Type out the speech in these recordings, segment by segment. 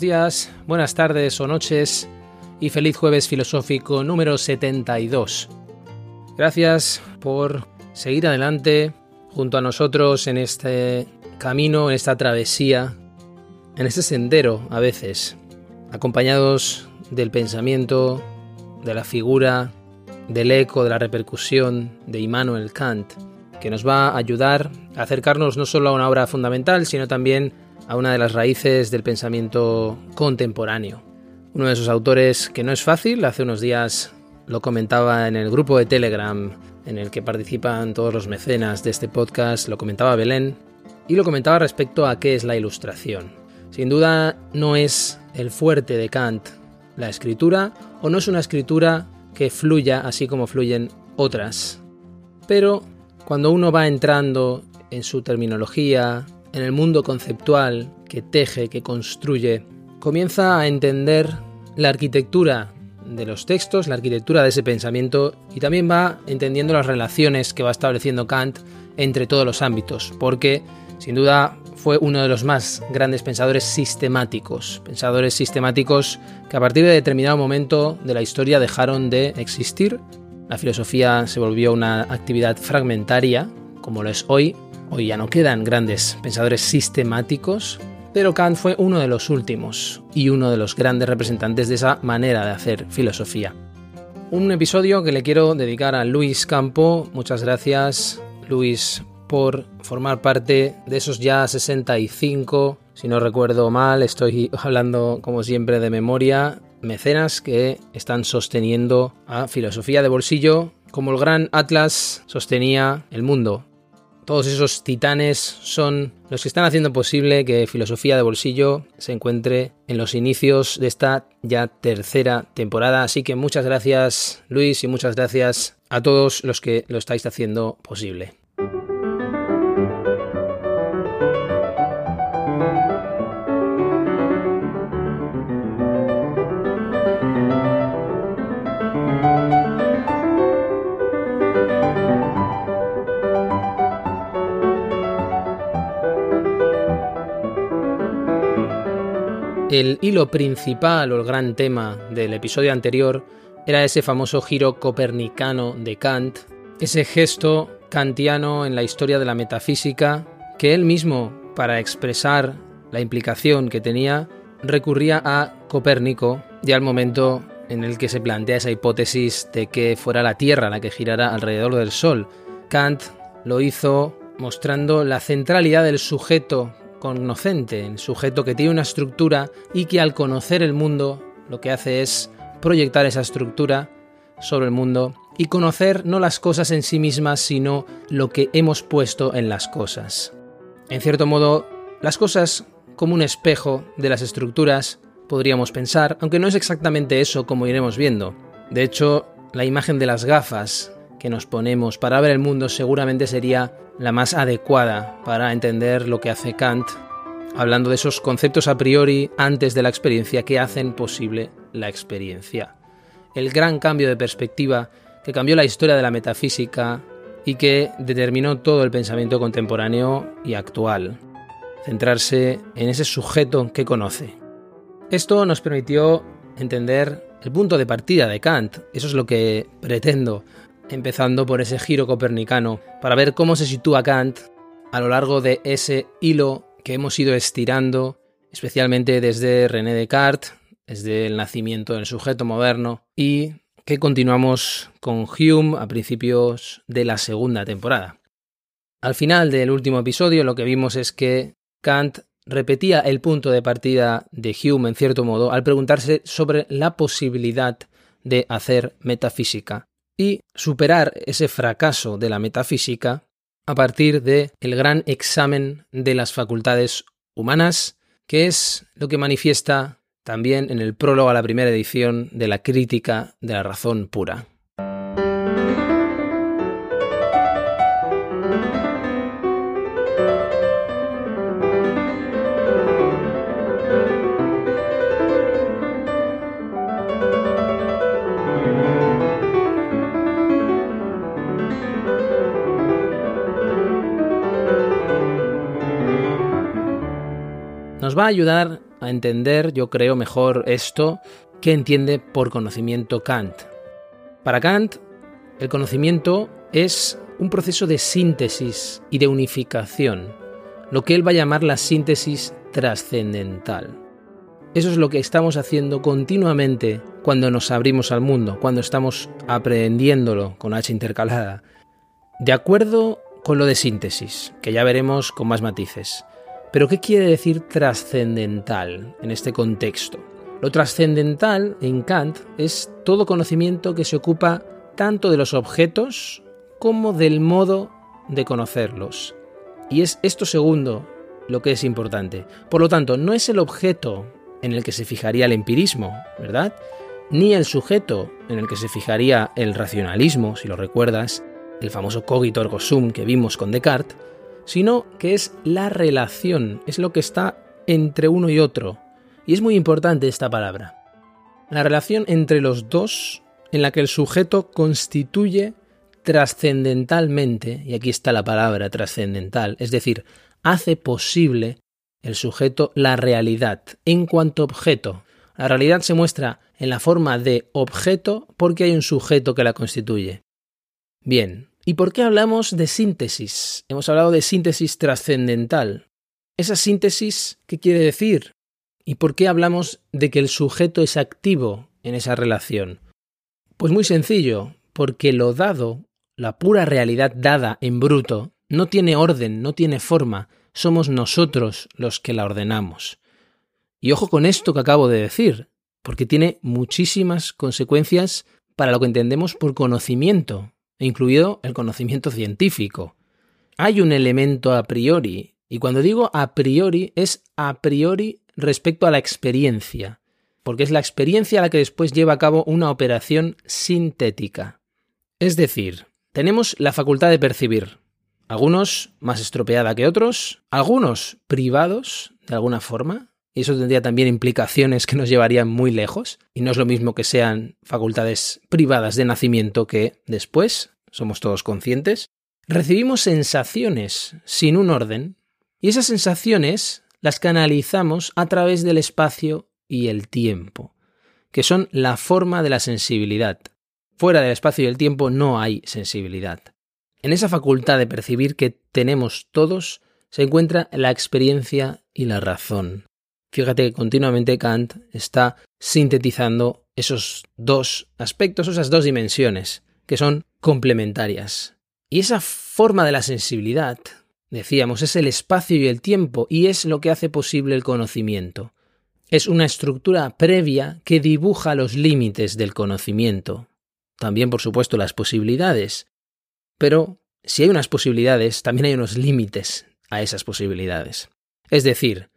Días, buenas tardes o noches y feliz jueves filosófico número 72. Gracias por seguir adelante junto a nosotros en este camino, en esta travesía, en este sendero a veces, acompañados del pensamiento, de la figura, del eco, de la repercusión de Immanuel Kant, que nos va a ayudar a acercarnos no solo a una obra fundamental, sino también a una de las raíces del pensamiento contemporáneo. Uno de esos autores que no es fácil, hace unos días lo comentaba en el grupo de Telegram en el que participan todos los mecenas de este podcast, lo comentaba Belén, y lo comentaba respecto a qué es la ilustración. Sin duda no es el fuerte de Kant la escritura, o no es una escritura que fluya así como fluyen otras. Pero cuando uno va entrando en su terminología, en el mundo conceptual que teje, que construye, comienza a entender la arquitectura de los textos, la arquitectura de ese pensamiento y también va entendiendo las relaciones que va estableciendo Kant entre todos los ámbitos, porque sin duda fue uno de los más grandes pensadores sistemáticos, pensadores sistemáticos que a partir de determinado momento de la historia dejaron de existir. La filosofía se volvió una actividad fragmentaria, como lo es hoy, Hoy ya no quedan grandes pensadores sistemáticos, pero Kant fue uno de los últimos y uno de los grandes representantes de esa manera de hacer filosofía. Un episodio que le quiero dedicar a Luis Campo. Muchas gracias, Luis, por formar parte de esos ya 65, si no recuerdo mal, estoy hablando como siempre de memoria, mecenas que están sosteniendo a filosofía de bolsillo como el gran Atlas sostenía el mundo todos esos titanes son los que están haciendo posible que Filosofía de Bolsillo se encuentre en los inicios de esta ya tercera temporada. Así que muchas gracias Luis y muchas gracias a todos los que lo estáis haciendo posible. El hilo principal o el gran tema del episodio anterior era ese famoso giro copernicano de Kant, ese gesto kantiano en la historia de la metafísica que él mismo, para expresar la implicación que tenía, recurría a Copérnico y al momento en el que se plantea esa hipótesis de que fuera la Tierra la que girara alrededor del Sol. Kant lo hizo mostrando la centralidad del sujeto conocente, el sujeto que tiene una estructura y que al conocer el mundo lo que hace es proyectar esa estructura sobre el mundo y conocer no las cosas en sí mismas, sino lo que hemos puesto en las cosas. En cierto modo, las cosas como un espejo de las estructuras, podríamos pensar, aunque no es exactamente eso como iremos viendo. De hecho, la imagen de las gafas que nos ponemos para ver el mundo seguramente sería la más adecuada para entender lo que hace Kant, hablando de esos conceptos a priori antes de la experiencia que hacen posible la experiencia. El gran cambio de perspectiva que cambió la historia de la metafísica y que determinó todo el pensamiento contemporáneo y actual. Centrarse en ese sujeto que conoce. Esto nos permitió entender el punto de partida de Kant. Eso es lo que pretendo empezando por ese giro copernicano, para ver cómo se sitúa Kant a lo largo de ese hilo que hemos ido estirando, especialmente desde René Descartes, desde el nacimiento del sujeto moderno, y que continuamos con Hume a principios de la segunda temporada. Al final del último episodio lo que vimos es que Kant repetía el punto de partida de Hume en cierto modo al preguntarse sobre la posibilidad de hacer metafísica y superar ese fracaso de la metafísica a partir de el gran examen de las facultades humanas, que es lo que manifiesta también en el prólogo a la primera edición de la crítica de la razón pura. Nos va a ayudar a entender, yo creo, mejor esto que entiende por conocimiento Kant. Para Kant, el conocimiento es un proceso de síntesis y de unificación, lo que él va a llamar la síntesis trascendental. Eso es lo que estamos haciendo continuamente cuando nos abrimos al mundo, cuando estamos aprendiéndolo con H intercalada. De acuerdo con lo de síntesis, que ya veremos con más matices. Pero ¿qué quiere decir trascendental en este contexto? Lo trascendental en Kant es todo conocimiento que se ocupa tanto de los objetos como del modo de conocerlos. Y es esto segundo lo que es importante. Por lo tanto, no es el objeto en el que se fijaría el empirismo, ¿verdad? Ni el sujeto en el que se fijaría el racionalismo, si lo recuerdas, el famoso cogito ergo sum que vimos con Descartes, sino que es la relación, es lo que está entre uno y otro. Y es muy importante esta palabra. La relación entre los dos en la que el sujeto constituye trascendentalmente, y aquí está la palabra trascendental, es decir, hace posible el sujeto la realidad en cuanto objeto. La realidad se muestra en la forma de objeto porque hay un sujeto que la constituye. Bien, ¿Y por qué hablamos de síntesis? Hemos hablado de síntesis trascendental. ¿Esa síntesis qué quiere decir? ¿Y por qué hablamos de que el sujeto es activo en esa relación? Pues muy sencillo, porque lo dado, la pura realidad dada en bruto, no tiene orden, no tiene forma, somos nosotros los que la ordenamos. Y ojo con esto que acabo de decir, porque tiene muchísimas consecuencias para lo que entendemos por conocimiento, incluido el conocimiento científico. Hay un elemento a priori, y cuando digo a priori es a priori respecto a la experiencia, porque es la experiencia la que después lleva a cabo una operación sintética. Es decir, tenemos la facultad de percibir, algunos más estropeada que otros, algunos privados de alguna forma, y eso tendría también implicaciones que nos llevarían muy lejos, y no es lo mismo que sean facultades privadas de nacimiento que después, somos todos conscientes, recibimos sensaciones sin un orden, y esas sensaciones las canalizamos a través del espacio y el tiempo, que son la forma de la sensibilidad. Fuera del espacio y el tiempo no hay sensibilidad. En esa facultad de percibir que tenemos todos se encuentra la experiencia y la razón. Fíjate que continuamente Kant está sintetizando esos dos aspectos, esas dos dimensiones, que son complementarias. Y esa forma de la sensibilidad, decíamos, es el espacio y el tiempo, y es lo que hace posible el conocimiento. Es una estructura previa que dibuja los límites del conocimiento. También, por supuesto, las posibilidades. Pero si hay unas posibilidades, también hay unos límites a esas posibilidades. Es decir,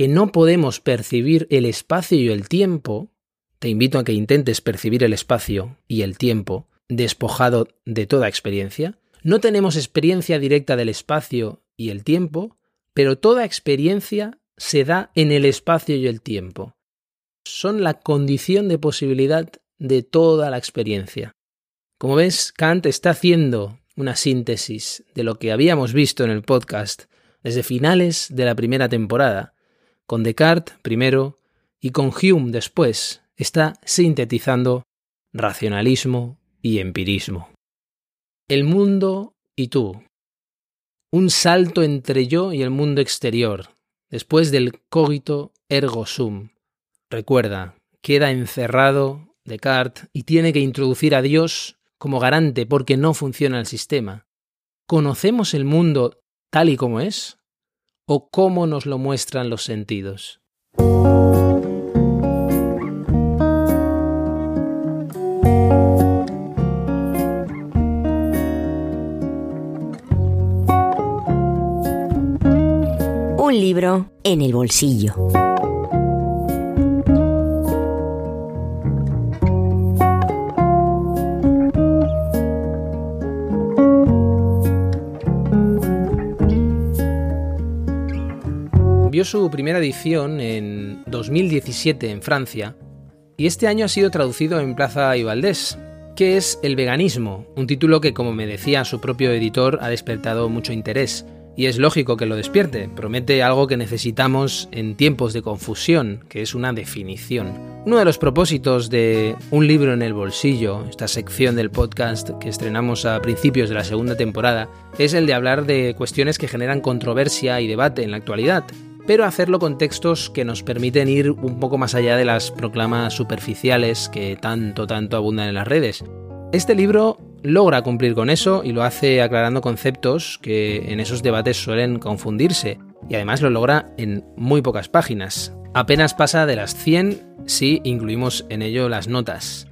que no podemos percibir el espacio y el tiempo, te invito a que intentes percibir el espacio y el tiempo despojado de toda experiencia. No tenemos experiencia directa del espacio y el tiempo, pero toda experiencia se da en el espacio y el tiempo. Son la condición de posibilidad de toda la experiencia. Como ves, Kant está haciendo una síntesis de lo que habíamos visto en el podcast desde finales de la primera temporada, con Descartes primero y con Hume después, está sintetizando racionalismo y empirismo. El mundo y tú. Un salto entre yo y el mundo exterior, después del cogito ergo sum. Recuerda, queda encerrado Descartes y tiene que introducir a Dios como garante porque no funciona el sistema. ¿Conocemos el mundo tal y como es? O cómo nos lo muestran los sentidos. Un libro en el bolsillo. Su primera edición en 2017 en Francia y este año ha sido traducido en Plaza y Valdés. ¿Qué es el veganismo? Un título que, como me decía su propio editor, ha despertado mucho interés. Y es lógico que lo despierte, promete algo que necesitamos en tiempos de confusión, que es una definición. Uno de los propósitos de Un libro en el bolsillo, esta sección del podcast que estrenamos a principios de la segunda temporada, es el de hablar de cuestiones que generan controversia y debate en la actualidad, pero hacerlo con textos que nos permiten ir un poco más allá de las proclamas superficiales que tanto, tanto abundan en las redes. Este libro logra cumplir con eso y lo hace aclarando conceptos que en esos debates suelen confundirse, y además lo logra en muy pocas páginas. Apenas pasa de las 100 si incluimos en ello las notas.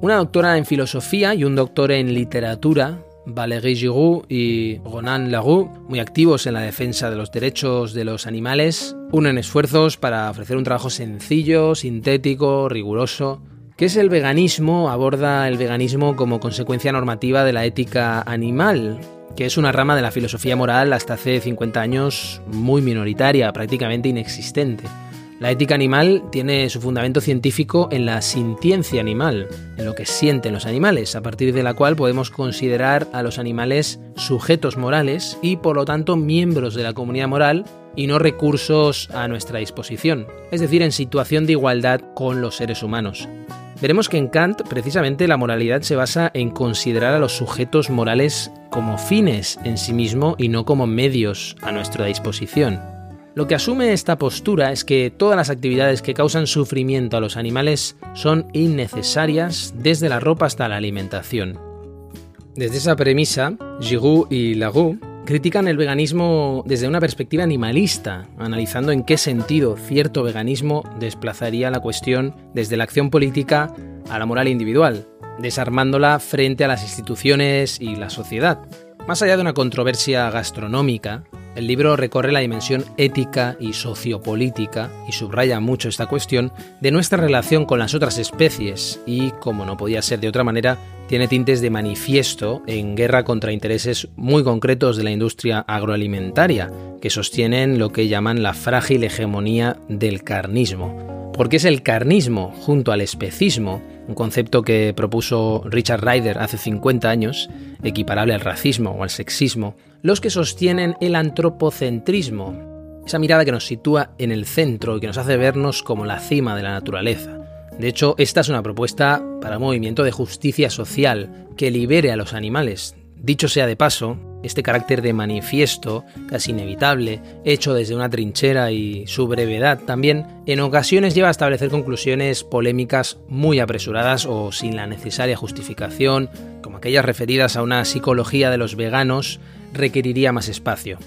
Una doctora en filosofía y un doctor en literatura Valéry Giroux y Ronan Laroux, muy activos en la defensa de los derechos de los animales, unen esfuerzos para ofrecer un trabajo sencillo, sintético, riguroso. ¿Qué es el veganismo? Aborda el veganismo como consecuencia normativa de la ética animal, que es una rama de la filosofía moral hasta hace 50 años muy minoritaria, prácticamente inexistente. La ética animal tiene su fundamento científico en la sintiencia animal, en lo que sienten los animales, a partir de la cual podemos considerar a los animales sujetos morales y por lo tanto miembros de la comunidad moral y no recursos a nuestra disposición, es decir, en situación de igualdad con los seres humanos. Veremos que en Kant precisamente la moralidad se basa en considerar a los sujetos morales como fines en sí mismo y no como medios a nuestra disposición. Lo que asume esta postura es que todas las actividades que causan sufrimiento a los animales son innecesarias desde la ropa hasta la alimentación. Desde esa premisa, Giroux y Laroux critican el veganismo desde una perspectiva animalista, analizando en qué sentido cierto veganismo desplazaría la cuestión desde la acción política a la moral individual, desarmándola frente a las instituciones y la sociedad. Más allá de una controversia gastronómica, el libro recorre la dimensión ética y sociopolítica y subraya mucho esta cuestión de nuestra relación con las otras especies y, como no podía ser de otra manera, tiene tintes de manifiesto en guerra contra intereses muy concretos de la industria agroalimentaria, que sostienen lo que llaman la frágil hegemonía del carnismo. Porque es el carnismo, junto al especismo, un concepto que propuso Richard Ryder hace 50 años, equiparable al racismo o al sexismo, los que sostienen el antropocentrismo, esa mirada que nos sitúa en el centro y que nos hace vernos como la cima de la naturaleza. De hecho, esta es una propuesta para un movimiento de justicia social que libere a los animales. Dicho sea de paso, este carácter de manifiesto, casi inevitable, hecho desde una trinchera y su brevedad también, en ocasiones lleva a establecer conclusiones polémicas muy apresuradas o sin la necesaria justificación, como aquellas referidas a una psicología de los veganos, requeriría más espacio.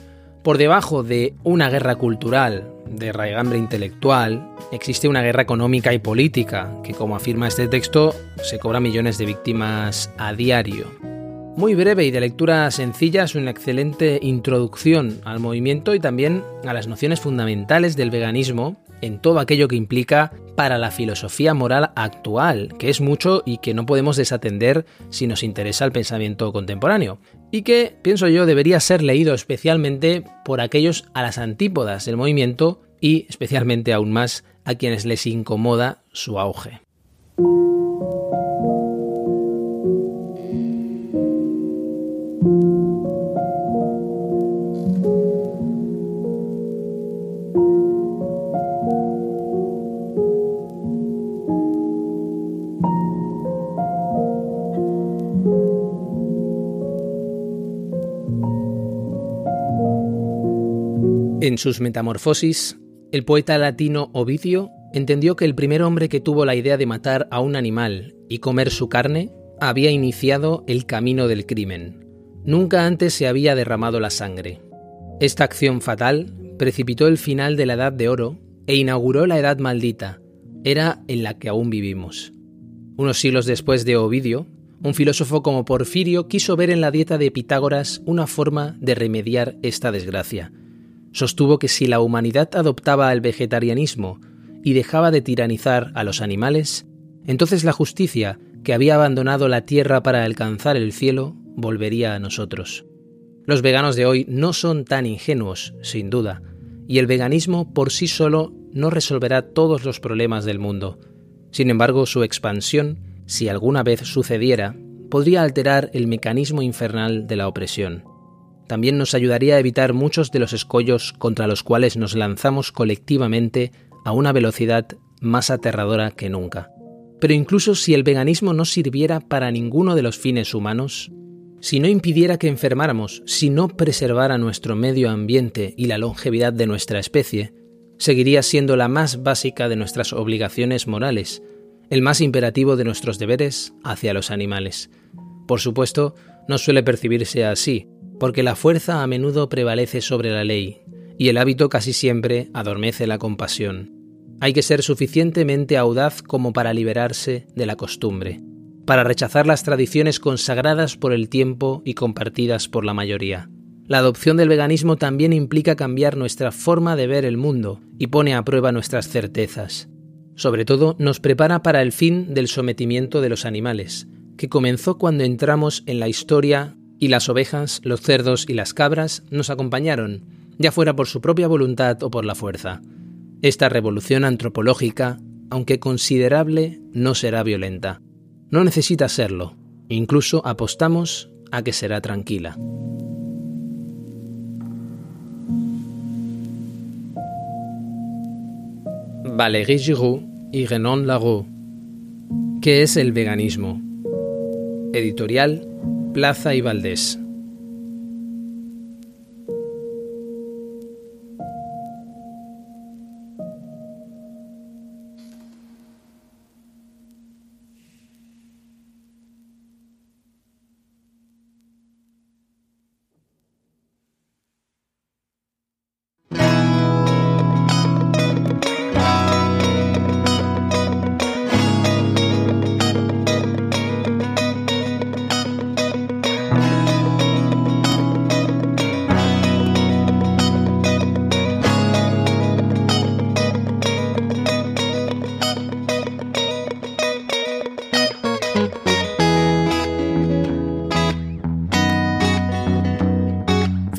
Por debajo de una guerra cultural, de raigambre intelectual, existe una guerra económica y política, que como afirma este texto, se cobra millones de víctimas a diario. Muy breve y de lectura sencilla, es una excelente introducción al movimiento y también a las nociones fundamentales del veganismo en todo aquello que implica para la filosofía moral actual, que es mucho y que no podemos desatender si nos interesa el pensamiento contemporáneo, y que, pienso yo, debería ser leído especialmente por aquellos a las antípodas del movimiento y especialmente aún más a quienes les incomoda su auge. En sus Metamorfosis, el poeta latino Ovidio entendió que el primer hombre que tuvo la idea de matar a un animal y comer su carne había iniciado el camino del crimen. Nunca antes se había derramado la sangre. Esta acción fatal precipitó el final de la Edad de Oro e inauguró la Edad Maldita, era en la que aún vivimos. Unos siglos después de Ovidio, un filósofo como Porfirio quiso ver en la dieta de Pitágoras una forma de remediar esta desgracia. Sostuvo que si la humanidad adoptaba el vegetarianismo y dejaba de tiranizar a los animales, entonces la justicia, que había abandonado la tierra para alcanzar el cielo, volvería a nosotros. Los veganos de hoy no son tan ingenuos, sin duda, y el veganismo por sí solo no resolverá todos los problemas del mundo. Sin embargo, su expansión, si alguna vez sucediera, podría alterar el mecanismo infernal de la opresión. También nos ayudaría a evitar muchos de los escollos contra los cuales nos lanzamos colectivamente a una velocidad más aterradora que nunca. Pero incluso si el veganismo no sirviera para ninguno de los fines humanos, si no impidiera que enfermáramos, si no preservara nuestro medio ambiente y la longevidad de nuestra especie, seguiría siendo la más básica de nuestras obligaciones morales, el más imperativo de nuestros deberes hacia los animales. Por supuesto, no suele percibirse así, porque la fuerza a menudo prevalece sobre la ley, y el hábito casi siempre adormece la compasión. Hay que ser suficientemente audaz como para liberarse de la costumbre para rechazar las tradiciones consagradas por el tiempo y compartidas por la mayoría. La adopción del veganismo también implica cambiar nuestra forma de ver el mundo y pone a prueba nuestras certezas. Sobre todo, nos prepara para el fin del sometimiento de los animales, que comenzó cuando entramos en la historia y las ovejas, los cerdos y las cabras nos acompañaron, ya fuera por su propia voluntad o por la fuerza. Esta revolución antropológica, aunque considerable, no será violenta. No necesita serlo. Incluso apostamos a que será tranquila. Valéry Giroux y Renan Laroux. ¿Qué es el veganismo? Editorial Plaza y Valdés.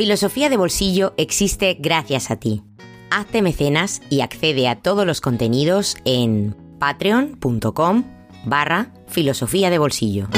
Filosofía de Bolsillo existe gracias a ti. Hazte mecenas y accede a todos los contenidos en patreon.com barra filosofía de bolsillo.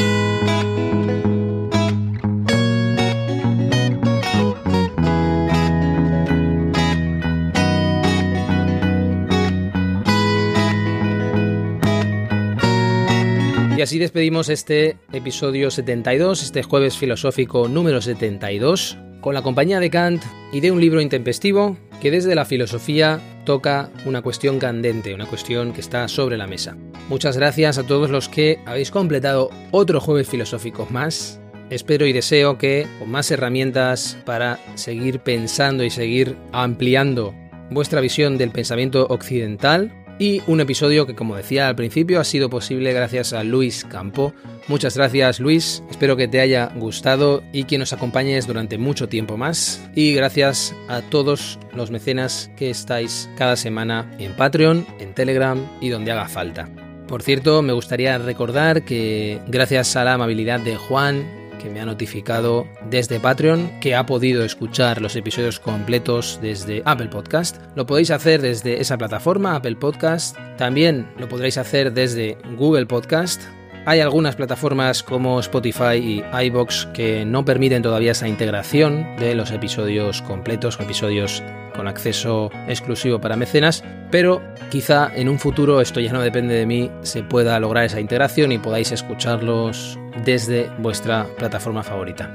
Y así despedimos este episodio 72, este jueves filosófico número 72 con la compañía de Kant y de un libro intempestivo que desde la filosofía toca una cuestión candente, una cuestión que está sobre la mesa. Muchas gracias a todos los que habéis completado otro jueves filosófico más. Espero y deseo que con más herramientas para seguir pensando y seguir ampliando vuestra visión del pensamiento occidental y un episodio que, como decía al principio, ha sido posible gracias a Luis Campo. Muchas gracias Luis, espero que te haya gustado y que nos acompañes durante mucho tiempo más. Y gracias a todos los mecenas que estáis cada semana en Patreon, en Telegram y donde haga falta. Por cierto, me gustaría recordar que gracias a la amabilidad de Juan, que me ha notificado desde Patreon que ha podido escuchar los episodios completos desde Apple Podcast. Lo podéis hacer desde esa plataforma, Apple Podcast. También lo podréis hacer desde Google Podcast. Hay algunas plataformas como Spotify y iBox que no permiten todavía esa integración de los episodios completos episodios con acceso exclusivo para mecenas, pero quizá en un futuro, esto ya no depende de mí, se pueda lograr esa integración y podáis escucharlos desde vuestra plataforma favorita.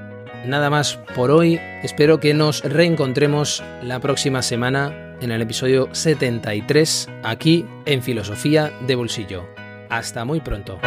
Nada más por hoy, espero que nos reencontremos la próxima semana en el episodio 73 aquí en Filosofía de Bolsillo. Hasta muy pronto.